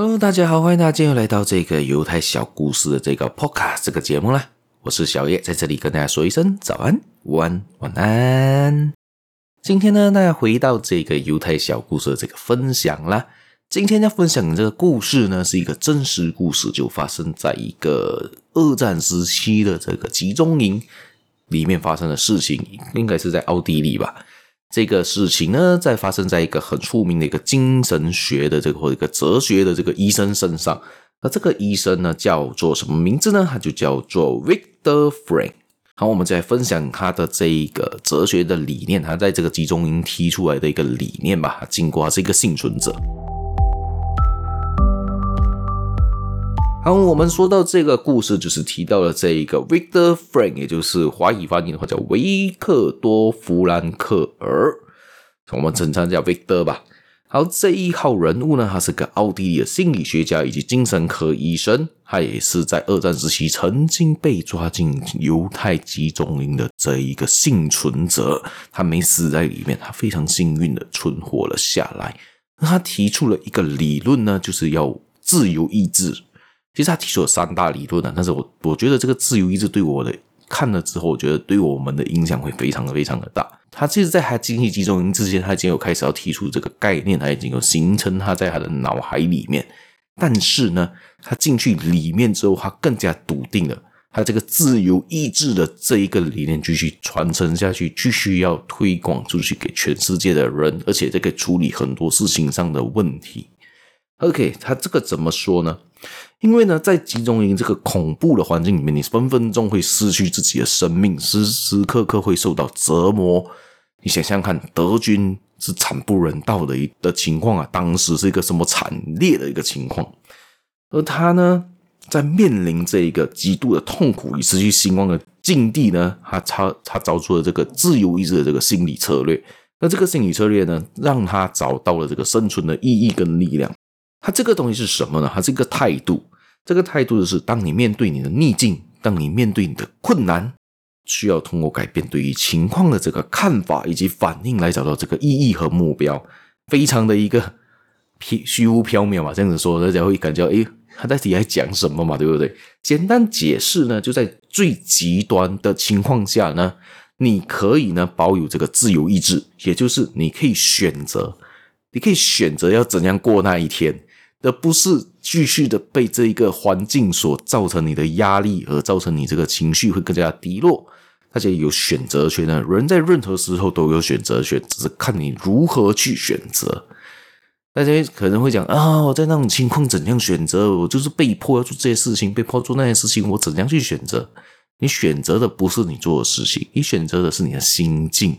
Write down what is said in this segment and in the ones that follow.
Hello，大家好，欢迎大家又来到这个犹太小故事的这个 Podcast 这个节目啦。我是小叶，在这里跟大家说一声早安、午安、晚安。今天呢，大家回到这个犹太小故事的这个分享啦。今天要分享的这个故事呢，是一个真实故事，就发生在一个二战时期的这个集中营里面发生的事情，应该是在奥地利吧。这个事情呢，在发生在一个很出名的一个精神学的这个或者一个哲学的这个医生身上。那这个医生呢，叫做什么名字呢？他就叫做 Victor Frank。好，我们再分享他的这一个哲学的理念，他在这个集中营提出来的一个理念吧。经过他是一个幸存者。好，我们说到这个故事，就是提到了这一个 Victor Frank，也就是华语发音的话叫维克多·弗兰克尔，我们称他叫 Victor 吧。好，这一号人物呢，他是个奥地利的心理学家以及精神科医生，他也是在二战时期曾经被抓进犹太集中营的这一个幸存者，他没死在里面，他非常幸运的存活了下来。那他提出了一个理论呢，就是要自由意志。其实他提出了三大理论呢，但是我我觉得这个自由意志对我的看了之后，我觉得对我们的影响会非常非常的大。他其实，在他进去集中营之前，他已经有开始要提出这个概念，他已经有形成他在他的脑海里面。但是呢，他进去里面之后，他更加笃定了他这个自由意志的这一个理念继续传承下去，继续要推广出去给全世界的人，而且这个处理很多事情上的问题。OK，他这个怎么说呢？因为呢，在集中营这个恐怖的环境里面，你分分钟会失去自己的生命，时时刻刻会受到折磨。你想想看，德军是惨不忍睹的一的情况啊，当时是一个什么惨烈的一个情况。而他呢，在面临这一个极度的痛苦与失去希望的境地呢，他他他找出了这个自由意志的这个心理策略。那这个心理策略呢，让他找到了这个生存的意义跟力量。它这个东西是什么呢？它是一个态度。这个态度就是，当你面对你的逆境，当你面对你的困难，需要通过改变对于情况的这个看法以及反应，来找到这个意义和目标。非常的一个虚虚无缥缈嘛，这样子说，大家会感觉，诶，他到底在讲什么嘛？对不对？简单解释呢，就在最极端的情况下呢，你可以呢保有这个自由意志，也就是你可以选择，你可以选择要怎样过那一天。而不是继续的被这一个环境所造成你的压力，而造成你这个情绪会更加低落。大家有选择权的，人在任何时候都有选择权，只是看你如何去选择。大家可能会讲啊，我在那种情况怎样选择？我就是被迫要做这些事情，被迫做那些事情，我怎样去选择？你选择的不是你做的事情，你选择的是你的心境、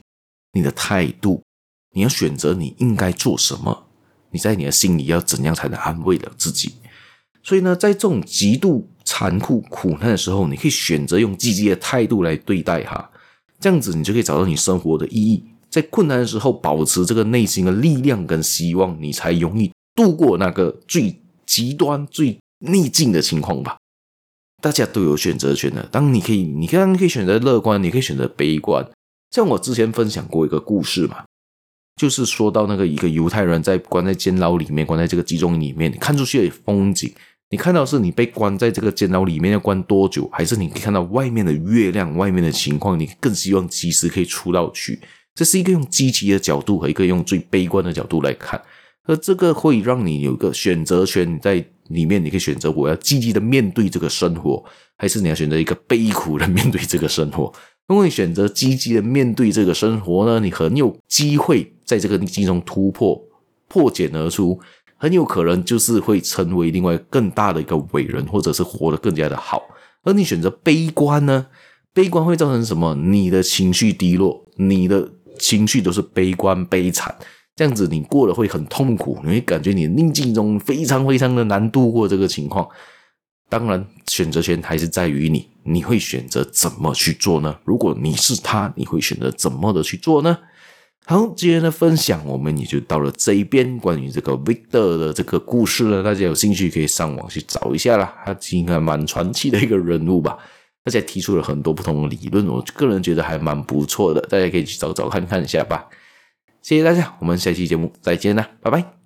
你的态度。你要选择你应该做什么。你在你的心里要怎样才能安慰了自己？所以呢，在这种极度残酷苦难的时候，你可以选择用积极的态度来对待它，这样子你就可以找到你生活的意义。在困难的时候，保持这个内心的力量跟希望，你才容易度过那个最极端、最逆境的情况吧。大家都有选择权的。当你可以，你当然可以选择乐观，你可以选择悲观。像我之前分享过一个故事嘛。就是说到那个一个犹太人在关在监牢里面，关在这个集中营里面，你看出去的风景，你看到是你被关在这个监牢里面要关多久，还是你可以看到外面的月亮、外面的情况，你更希望及时可以出到去？这是一个用积极的角度和一个用最悲观的角度来看，而这个会让你有一个选择权，你在里面你可以选择我要积极的面对这个生活，还是你要选择一个悲苦的面对这个生活。如果你选择积极的面对这个生活呢，你很有机会在这个逆境中突破、破茧而出，很有可能就是会成为另外更大的一个伟人，或者是活得更加的好。而你选择悲观呢，悲观会造成什么？你的情绪低落，你的情绪都是悲观、悲惨，这样子你过得会很痛苦，你会感觉你的逆境中非常非常的难度过这个情况。当然，选择权还是在于你，你会选择怎么去做呢？如果你是他，你会选择怎么的去做呢？好，今天的分享我们也就到了这一边，关于这个 Victor 的这个故事呢。大家有兴趣可以上网去找一下啦，他应该蛮传奇的一个人物吧。大家提出了很多不同的理论，我个人觉得还蛮不错的，大家可以去找找看看一下吧。谢谢大家，我们下期节目再见啦，拜拜。